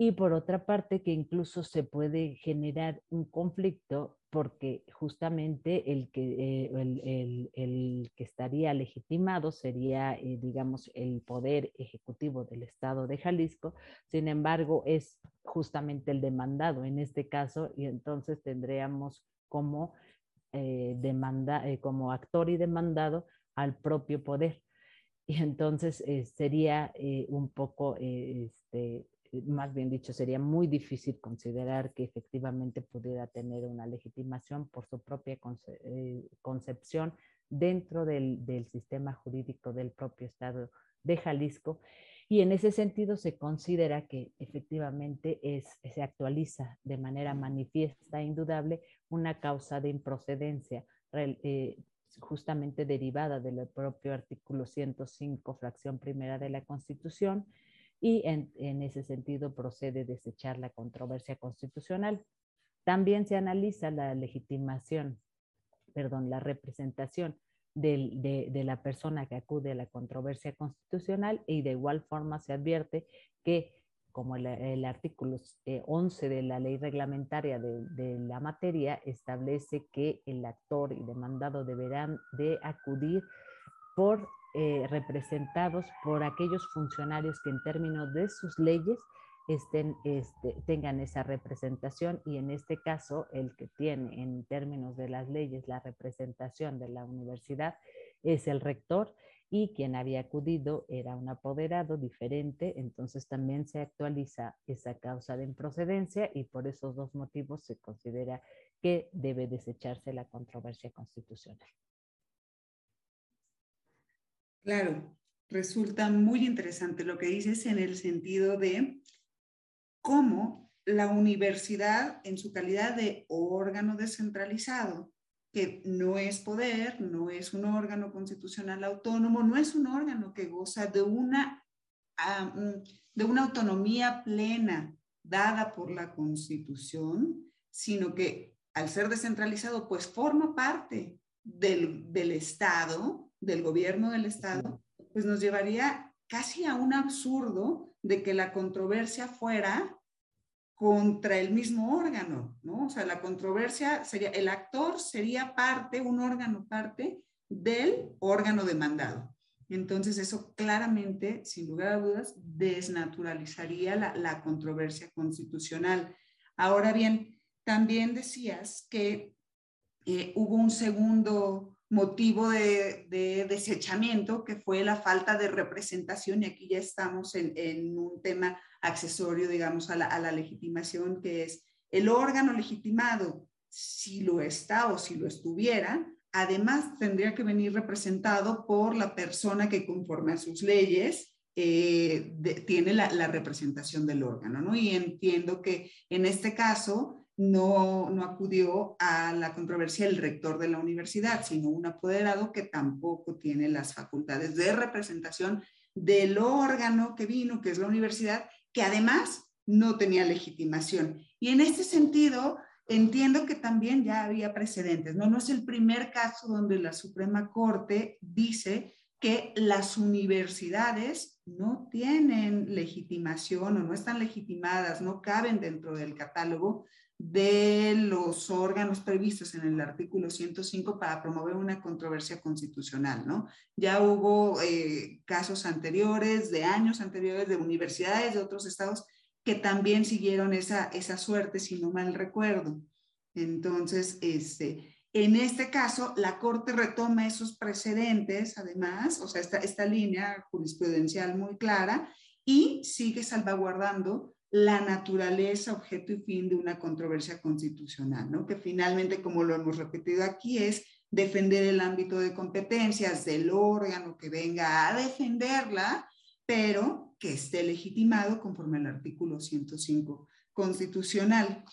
y por otra parte que incluso se puede generar un conflicto porque justamente el que, eh, el, que estaría legitimado sería, eh, digamos, el poder ejecutivo del Estado de Jalisco, sin embargo, es justamente el demandado en este caso, y entonces tendríamos como, eh, demanda, como actor y demandado al propio poder. Y entonces sería un poco este, más bien dicho, sería muy difícil considerar que efectivamente pudiera tener una legitimación por su propia eh, concepción dentro del, sistema jurídico del propio Estado de Jalisco. Y en ese sentido se considera que efectivamente es, se actualiza de manera manifiesta e indudable una causa de improcedencia eh, justamente derivada del propio artículo 105, fracción primera de la Constitución, y en, ese sentido procede desechar la controversia constitucional. También se analiza la legitimación, perdón, la representación de, la persona que acude a la controversia constitucional y de igual forma se advierte que como el, artículo 11 eh, de la ley reglamentaria de, de, la materia establece que el actor y demandado deberán de acudir por eh, representados por aquellos funcionarios que en términos de sus leyes estén, este, tengan esa representación y en este caso el que tiene en términos de las leyes la representación de la universidad es el rector y quien había acudido era un apoderado diferente, entonces también se actualiza esa causa de improcedencia y por esos dos motivos se considera que debe desecharse la controversia constitucional. Claro, resulta muy interesante lo que dices en el sentido de cómo la universidad, en su calidad de órgano descentralizado, que no es poder, no es un órgano constitucional autónomo, no es un órgano que goza de una, de una autonomía plena dada por la Constitución, sino que al ser descentralizado, pues forma parte del, del Estado del gobierno del Estado, pues nos llevaría casi a un absurdo de que la controversia fuera contra el mismo órgano, ¿no? O sea, la controversia sería, el actor sería parte, un órgano parte del órgano demandado. Entonces, eso claramente, sin lugar a dudas, desnaturalizaría la, controversia constitucional. Ahora bien, también decías que eh, hubo un segundo motivo de, desechamiento, que fue la falta de representación, y aquí ya estamos en, un tema accesorio, digamos, a la, legitimación, que es el órgano legitimado, si lo está o si lo estuviera, además tendría que venir representado por la persona que conforme a sus leyes eh, tiene la, la, representación del órgano, ¿no? Y entiendo que en este caso no, no acudió a la controversia el rector de la universidad, sino un apoderado que tampoco tiene las facultades de representación del órgano que vino, que es la universidad, que además no tenía legitimación. Y en este sentido, entiendo que también ya había precedentes, ¿no? No es el primer caso donde la Suprema Corte dice que las universidades no tienen legitimación o no están legitimadas, no caben dentro del catálogo de los órganos previstos en el artículo 105 para promover una controversia constitucional, ¿no? Ya hubo eh, casos anteriores, de años anteriores, de universidades de otros estados que también siguieron esa, esa suerte, si no mal recuerdo. Entonces, este, en este caso, la Corte retoma esos precedentes, además, o sea, esta, esta línea jurisprudencial muy clara, y sigue salvaguardando la naturaleza, objeto y fin de una controversia constitucional, ¿no? Que finalmente, como lo hemos repetido aquí, es defender el ámbito de competencias del órgano que venga a defenderla, pero que esté legitimado conforme al artículo 105 constitucional.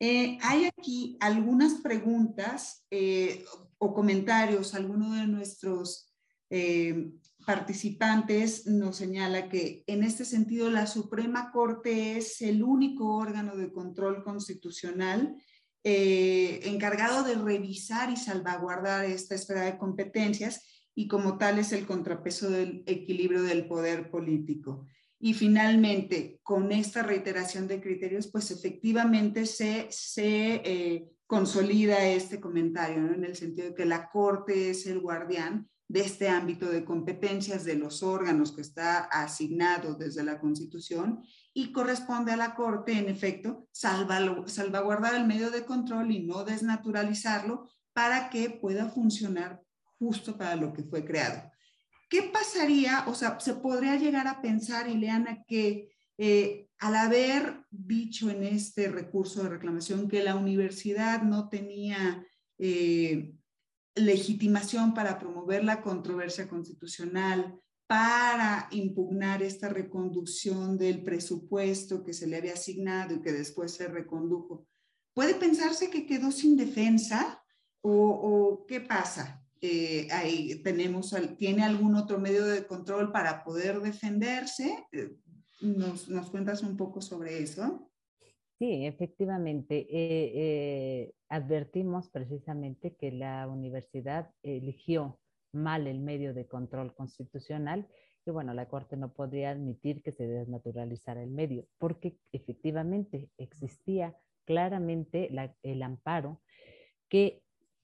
Eh, hay aquí algunas preguntas eh, o comentarios. Alguno de nuestros eh, participantes nos señala que en este sentido la Suprema Corte es el único órgano de control constitucional eh, encargado de revisar y salvaguardar esta esfera de competencias y como tal es el contrapeso del equilibrio del poder político. Y finalmente, con esta reiteración de criterios, pues efectivamente se, se eh, consolida este comentario, en el sentido de que la Corte es el guardián de este ámbito de competencias de los órganos que está asignado desde la Constitución y corresponde a la Corte, en efecto, salvaguardar el medio de control y no desnaturalizarlo para que pueda funcionar justo para lo que fue creado. ¿Qué pasaría? O sea, se podría llegar a pensar, Ileana, que eh, al haber dicho en este recurso de reclamación que la universidad no tenía eh, legitimación para promover la controversia constitucional, para impugnar esta reconducción del presupuesto que se le había asignado y que después se recondujo. ¿Puede pensarse que quedó sin defensa o, qué pasa? Eh, ahí tenemos, ¿tiene algún otro medio de control para poder defenderse? Eh, ¿Nos, nos cuentas un poco sobre eso? Sí, efectivamente. Eh, eh, advertimos precisamente que la universidad eligió mal el medio de control constitucional y bueno, la Corte no podría admitir que se desnaturalizara el medio, porque efectivamente existía claramente el amparo que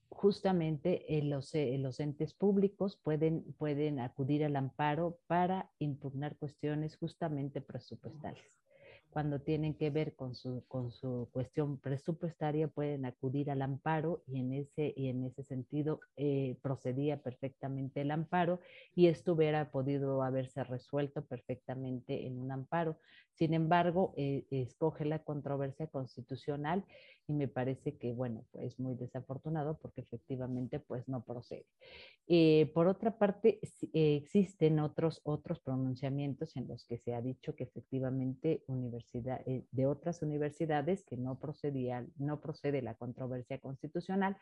justamente los, los, entes públicos pueden, pueden acudir al amparo para impugnar cuestiones justamente presupuestales cuando tienen que ver con su, con su cuestión presupuestaria pueden acudir al amparo y en ese, y en ese sentido eh, procedía perfectamente el amparo y esto hubiera podido haberse resuelto perfectamente en un amparo. Sin embargo, eh, escoge la controversia constitucional y me parece que, bueno, es muy desafortunado porque efectivamente pues no procede. Eh, por otra parte, existen otros, otros pronunciamientos en los que se ha dicho que efectivamente universidad, eh, de otras universidades que no procedían, no procede la controversia constitucional,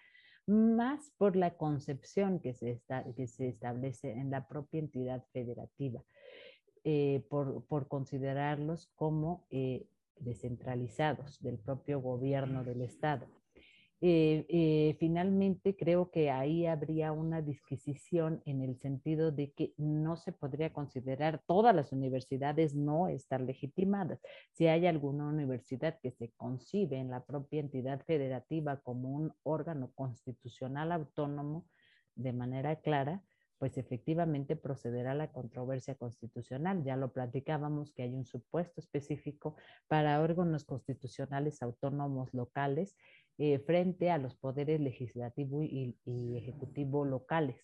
más por la concepción que se, que se establece en la propia entidad federativa, eh, por, por, considerarlos como descentralizados del propio gobierno del Estado. Eh, eh, finalmente, creo que ahí habría una disquisición en el sentido de que no se podría considerar todas las universidades no estar legitimadas. Si hay alguna universidad que se concibe en la propia entidad federativa como un órgano constitucional autónomo de manera clara, pues efectivamente procederá la controversia constitucional. Ya lo platicábamos que hay un supuesto específico para órganos constitucionales autónomos locales eh, frente a los poderes legislativo y, ejecutivo locales.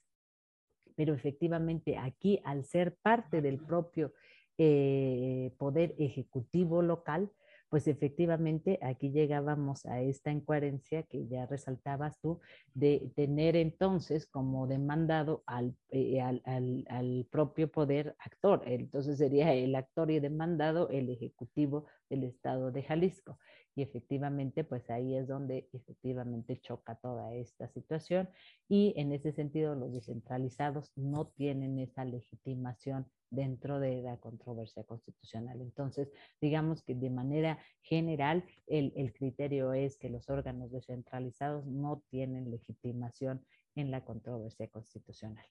Pero efectivamente aquí, al ser parte del propio eh, poder ejecutivo local, pues efectivamente aquí llegábamos a esta incoherencia que ya resaltabas tú, de tener entonces como demandado al, eh, al, al, propio poder actor. Entonces sería el actor y demandado el ejecutivo del estado de Jalisco. Y efectivamente, pues ahí es donde efectivamente choca toda esta situación. Y en ese sentido, los descentralizados no tienen esa legitimación dentro de la controversia constitucional. Entonces, digamos que de manera general, el, el criterio es que los órganos descentralizados no tienen legitimación en la controversia constitucional.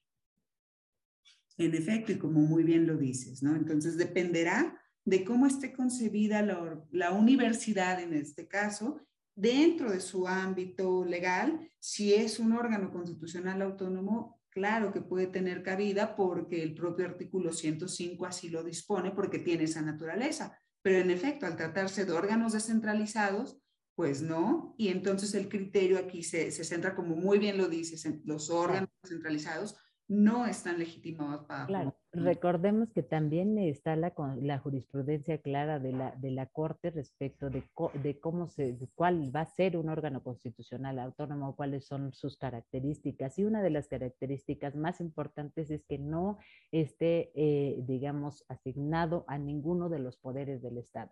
En efecto, y como muy bien lo dices, ¿no? Entonces dependerá de cómo esté concebida la, la universidad en este caso, dentro de su ámbito legal, si es un órgano constitucional autónomo, claro que puede tener cabida porque el propio artículo 105 así lo dispone porque tiene esa naturaleza. Pero en efecto, al tratarse de órganos descentralizados, pues no. Y entonces el criterio aquí se, se centra, como muy bien lo dices, en los órganos descentralizados no están legitimados para... Claro, recordemos que también está la, la jurisprudencia clara de la, de la Corte respecto de, de cómo se, cuál va a ser un órgano constitucional autónomo, cuáles son sus características. Y una de las características más importantes es que no esté, eh, digamos, asignado a ninguno de los poderes del Estado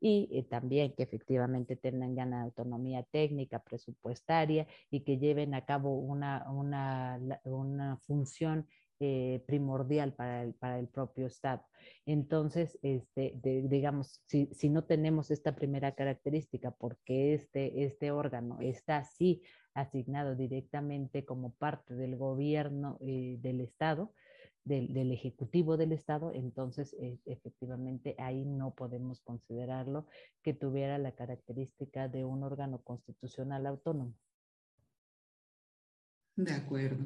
y eh, también que efectivamente tengan autonomía técnica, presupuestaria y que lleven a cabo una, una, una función eh, primordial para el, para el, propio Estado. Entonces, este, digamos, si, si, no tenemos esta primera característica, porque este, este órgano está así asignado directamente como parte del gobierno eh, del Estado, del, Ejecutivo del Estado, entonces eh, efectivamente ahí no podemos considerarlo que tuviera la característica de un órgano constitucional autónomo. De acuerdo.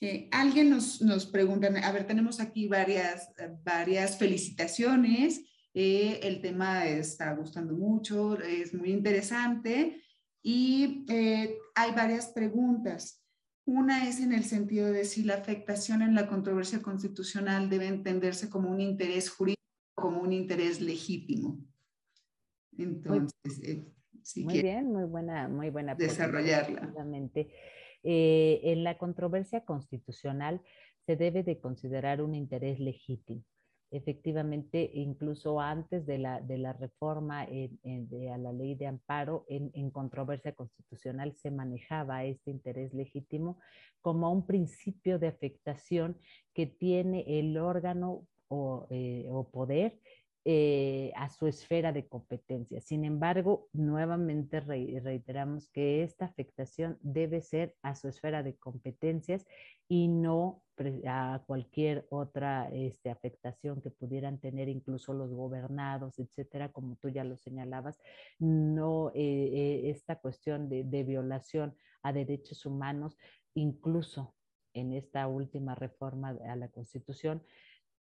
Eh, alguien nos, nos, pregunta, a ver, tenemos aquí varias, varias felicitaciones. Eh, el tema está gustando mucho, es muy interesante y hay varias preguntas. Una es en el sentido de si la afectación en la controversia constitucional debe entenderse como un interés jurídico como un interés legítimo. Entonces, eh, muy bien, muy buena, muy buena. Desarrollarla. Eh, en la controversia constitucional se debe de considerar un interés legítimo. Efectivamente, incluso antes de la, de la reforma de, a la ley de amparo en, controversia constitucional, se manejaba este interés legítimo como un principio de afectación que tiene el órgano o, eh, o poder eh, a su esfera de competencia. Sin embargo, nuevamente reiteramos que esta afectación debe ser a su esfera de competencias y no a cualquier otra este, afectación que pudieran tener incluso los gobernados, etcétera, como tú ya lo señalabas. No, eh, eh, esta cuestión de, violación a derechos humanos, incluso en esta última reforma a la Constitución,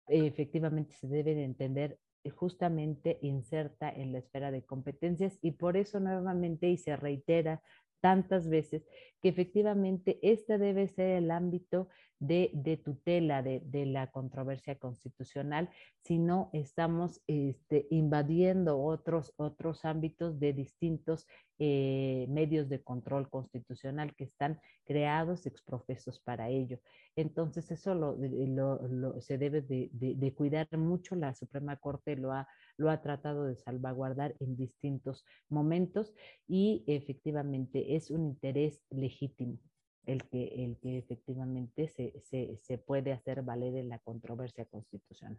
efectivamente se debe de entender justamente inserta en la esfera de competencias. Y por eso nuevamente y se reitera tantas veces que efectivamente este debe ser el ámbito de, tutela de, la controversia constitucional, si no estamos este, invadiendo otros, otros ámbitos de distintos eh, medios de control constitucional que están creados exprofesos para ello. Entonces eso lo, se debe de, cuidar mucho, la Suprema Corte lo ha, lo ha tratado de salvaguardar en distintos momentos y efectivamente es un interés legítimo el que, el que efectivamente se, se, se puede hacer valer en la controversia constitucional.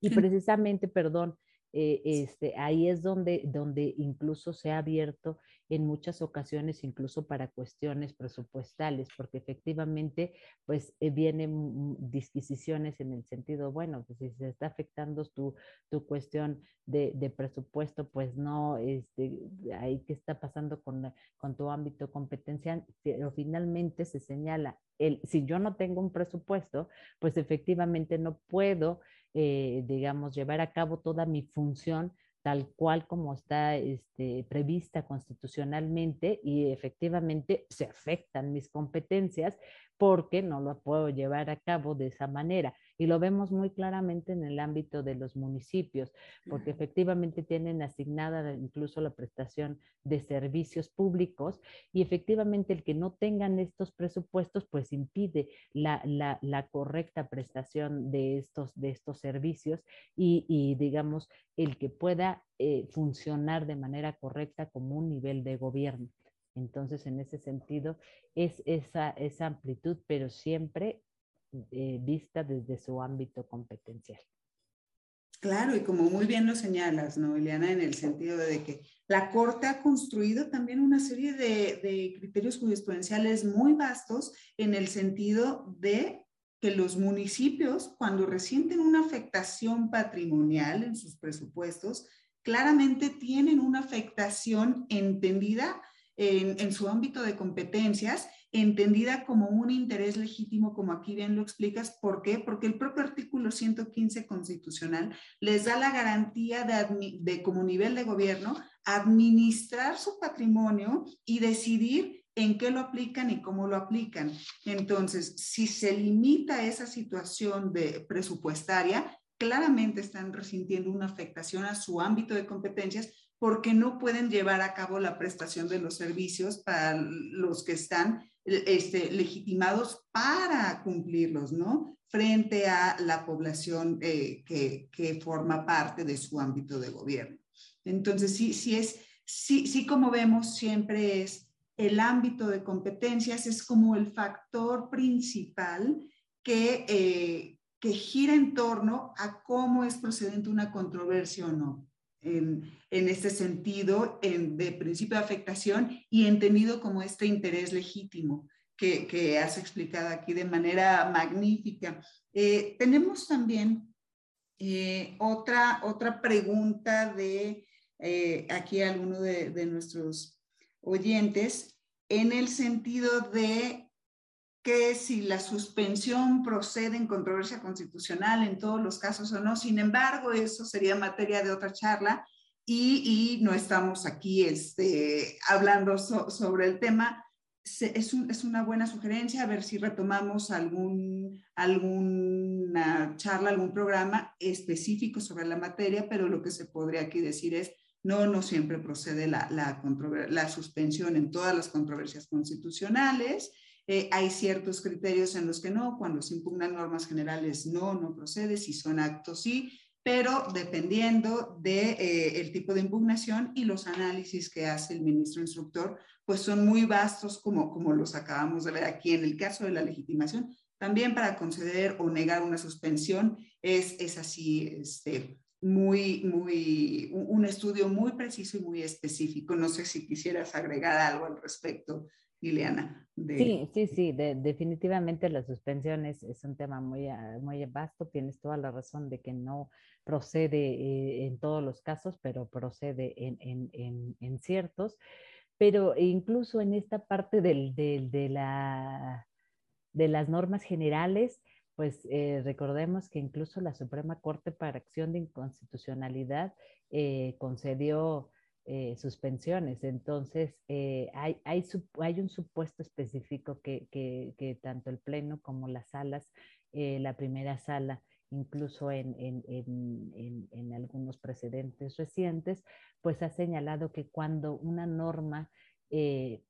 Y precisamente, perdón, eh, este, ahí es donde, donde incluso se ha abierto en muchas ocasiones, incluso para cuestiones presupuestales, porque efectivamente, pues eh, vienen disquisiciones en el sentido, bueno, pues si se está afectando tu, tu cuestión de, de, presupuesto, pues no, este, ahí qué está pasando con, con tu ámbito competencial, pero finalmente se señala, el, si yo no tengo un presupuesto, pues efectivamente no puedo eh, digamos, llevar a cabo toda mi función tal cual como está este, prevista constitucionalmente y efectivamente se afectan mis competencias porque no lo puedo llevar a cabo de esa manera. Y lo vemos muy claramente en el ámbito de los municipios, porque efectivamente tienen asignada incluso la prestación de servicios públicos y efectivamente el que no tengan estos presupuestos pues impide la, la, correcta prestación de estos, de estos servicios y, y digamos el que pueda eh, funcionar de manera correcta como un nivel de gobierno. Entonces, en ese sentido, es esa, esa amplitud, pero siempre eh, vista desde su ámbito competencial. Claro, y como muy bien lo señalas, ¿no, Eliana? En el sentido de que la Corte ha construido también una serie de, de criterios jurisprudenciales muy vastos en el sentido de que los municipios, cuando resienten una afectación patrimonial en sus presupuestos, claramente tienen una afectación entendida en, su ámbito de competencias, entendida como un interés legítimo, como aquí bien lo explicas. ¿Por qué? Porque el propio artículo 115 constitucional les da la garantía de, de como nivel de gobierno administrar su patrimonio y decidir en qué lo aplican y cómo lo aplican. Entonces, si se limita esa situación de presupuestaria, claramente están resintiendo una afectación a su ámbito de competencias porque no pueden llevar a cabo la prestación de los servicios para los que están este, legitimados para cumplirlos, ¿no? Frente a la población eh, que, que, forma parte de su ámbito de gobierno. Entonces, sí, sí es, sí, sí como vemos, siempre es el ámbito de competencias, es como el factor principal que, eh, que gira en torno a cómo es procedente una controversia o no. En, en este sentido, en, de principio de afectación y entendido como este interés legítimo que, has explicado aquí de manera magnífica. Eh, tenemos también eh, otra, otra pregunta de eh, aquí alguno de nuestros oyentes en el sentido de que si la suspensión procede en controversia constitucional en todos los casos o no. Sin embargo, eso sería materia de otra charla y, y no estamos aquí este, hablando sobre el tema. es, un, es, una buena sugerencia, a ver si retomamos algún, alguna charla, algún programa específico sobre la materia, pero lo que se podría aquí decir es, no, no siempre procede la, la, la suspensión en todas las controversias constitucionales eh, hay ciertos criterios en los que no, cuando se impugnan normas generales no, no procede, si son actos sí, pero dependiendo del de, eh, tipo de impugnación y los análisis que hace el ministro instructor, pues son muy vastos como, como los acabamos de ver aquí en el caso de la legitimación. También para conceder o negar una suspensión es, es así, este, muy, muy, un estudio muy preciso y muy específico. No sé si quisieras agregar algo al respecto, Ileana. Sí, sí, sí, definitivamente la suspensión es, un tema muy, ah, muy vasto. Tienes toda la razón de que no procede eh, en todos los casos, pero procede en, ciertos. Pero incluso en esta parte de, la, de las normas generales, pues eh, recordemos que incluso la Suprema Corte para Acción de Inconstitucionalidad eh, concedió eh, suspensiones. Entonces, eh, hay, hay, hay, un supuesto específico que, que, tanto el Pleno como las salas, eh, la primera sala, incluso en, en, en, en, algunos precedentes recientes, pues ha señalado que cuando una norma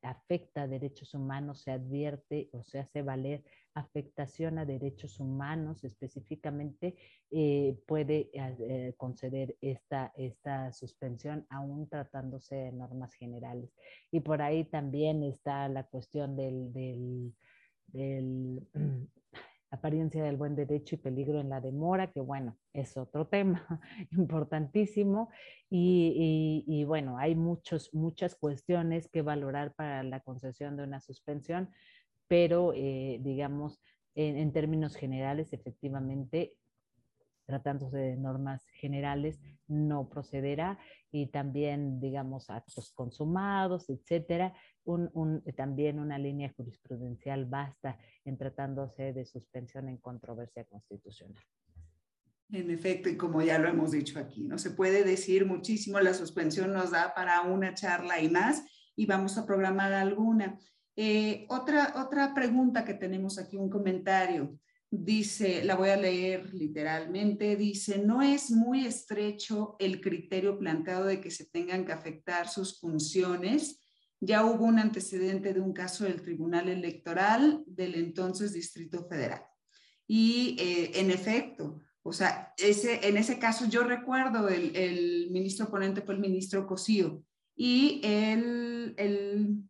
afecta a derechos humanos, se advierte o se hace valer afectación a derechos humanos específicamente, eh, puede eh, conceder esta, esta suspensión aún tratándose de normas generales. Y por ahí también está la cuestión del, del, apariencia del buen derecho y peligro en la demora, que bueno, es otro tema importantísimo. Y, y, bueno, hay muchos, muchas cuestiones que valorar para la concesión de una suspensión, pero eh, digamos, en, términos generales, efectivamente, tratándose de normas generales, no procederá y también, digamos, actos consumados, etcétera, también una línea jurisprudencial basta en tratándose de suspensión en controversia constitucional. En efecto, y como ya lo hemos dicho aquí, no se puede decir muchísimo, la suspensión nos da para una charla y más, y vamos a programar alguna. Eh, otra, otra pregunta que tenemos aquí, un comentario. Dice, la voy a leer literalmente, dice, no es muy estrecho el criterio planteado de que se tengan que afectar sus funciones. Ya hubo un antecedente de un caso del Tribunal Electoral del entonces Distrito Federal. Y eh, en efecto, o sea, ese, en ese caso yo recuerdo el, el ministro ponente fue el ministro Cosío y el, el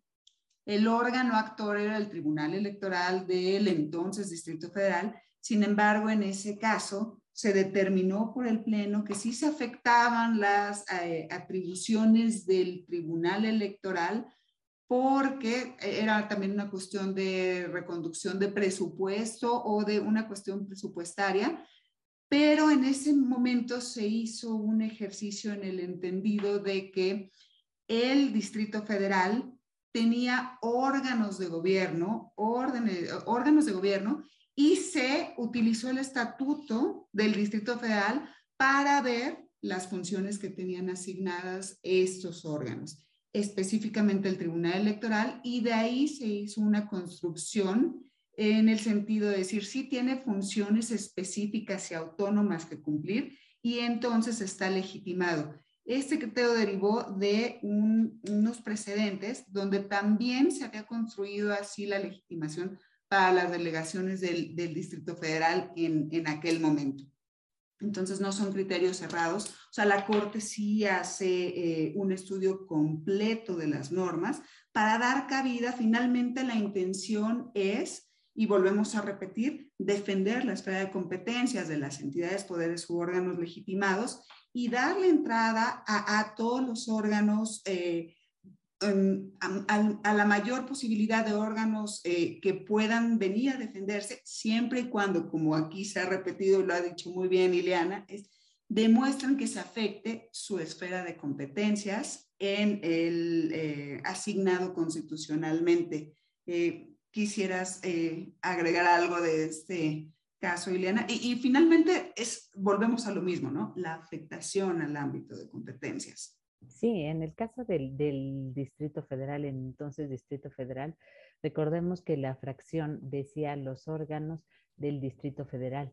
el órgano actor era el Tribunal Electoral del entonces Distrito Federal. Sin embargo, en ese caso se determinó por el Pleno que sí se afectaban las eh, atribuciones del Tribunal Electoral porque era también una cuestión de reconducción de presupuesto o de una cuestión presupuestaria, pero en ese momento se hizo un ejercicio en el entendido de que el Distrito Federal tenía órganos de gobierno, órganos de gobierno, y se utilizó el estatuto del Distrito Federal para ver las funciones que tenían asignadas estos órganos, específicamente el Tribunal Electoral, y de ahí se hizo una construcción en el sentido de decir, sí tiene funciones específicas y autónomas que cumplir, y entonces está legitimado. Este criterio derivó de unos precedentes donde también se había construido así la legitimación para las delegaciones del, Distrito Federal en, aquel momento. Entonces no son criterios cerrados. O sea, la Corte sí hace eh, un estudio completo de las normas para dar cabida. Finalmente la intención es, y volvemos a repetir, defender la esfera de competencias de las entidades, poderes u órganos legitimados y darle entrada a, todos los órganos, eh, a, la mayor posibilidad de órganos eh, que puedan venir a defenderse, siempre y cuando, como aquí se ha repetido y lo ha dicho muy bien Ileana, es, demuestran que se afecte su esfera de competencias en el eh, asignado constitucionalmente. ¿Quisieras agregar algo de este caso, Ileana. Y, finalmente es, volvemos a lo mismo, ¿no? La afectación al ámbito de competencias. Sí, en el caso del, del Distrito Federal, entonces Distrito Federal, recordemos que la fracción decía los órganos del Distrito Federal.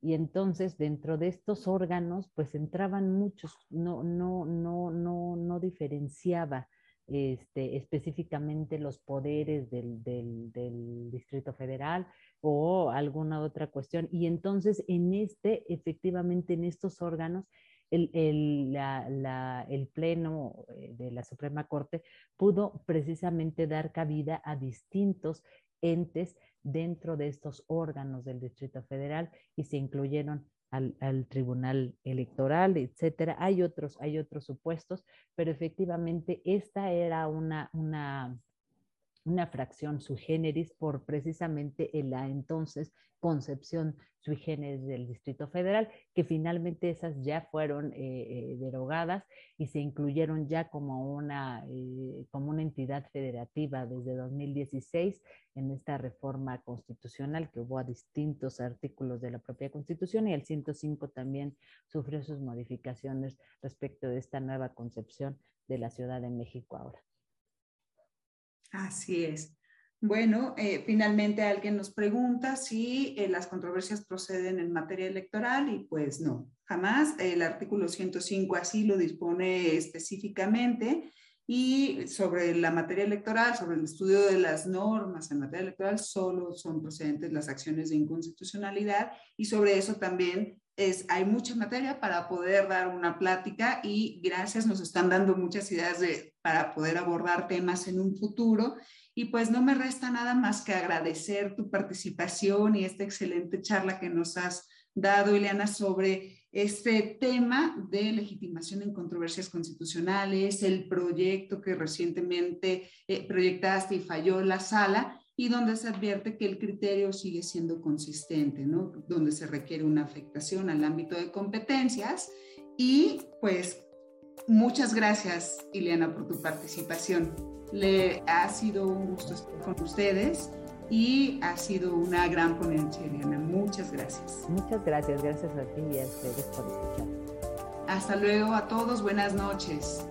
Y entonces dentro de estos órganos, pues entraban muchos, no, no, no, no, no diferenciaba este, específicamente los poderes del, del, Distrito Federal o alguna otra cuestión. Y entonces en este, efectivamente en estos órganos, el, el, la, el, Pleno eh, de la Suprema Corte pudo precisamente dar cabida a distintos entes dentro de estos órganos del Distrito Federal y se incluyeron al, tribunal electoral, etcétera. Hay otros, hay otros supuestos, pero efectivamente esta era una, una, una fracción sui generis por precisamente la entonces concepción sui generis del Distrito Federal, que finalmente esas ya fueron eh, eh, derogadas y se incluyeron ya como una, eh, como una entidad federativa desde 2016 en esta reforma constitucional que hubo a distintos artículos de la propia Constitución y el 105 también sufrió sus modificaciones respecto de esta nueva concepción de la Ciudad de México ahora. Así es. Bueno, eh, finalmente alguien nos pregunta si eh, las controversias proceden en materia electoral y pues no, jamás. El artículo 105 así lo dispone específicamente y sobre la materia electoral, sobre el estudio de las normas en materia electoral, solo son procedentes las acciones de inconstitucionalidad y sobre eso también es, hay mucha materia para poder dar una plática y gracias, nos están dando muchas ideas de, para poder abordar temas en un futuro. Y pues no me resta nada más que agradecer tu participación y esta excelente charla que nos has dado, Ileana, sobre este tema de legitimación en controversias constitucionales, el proyecto que recientemente eh, proyectaste y falló la sala y donde se advierte que el criterio sigue siendo consistente, ¿no? Donde se requiere una afectación al ámbito de competencias. Y pues muchas gracias, Ileana, por tu participación. Le ha sido un gusto estar con ustedes y ha sido una gran ponencia, Ileana. Muchas gracias. Muchas gracias, gracias a ti y a ustedes por escuchar. Hasta luego a todos, buenas noches.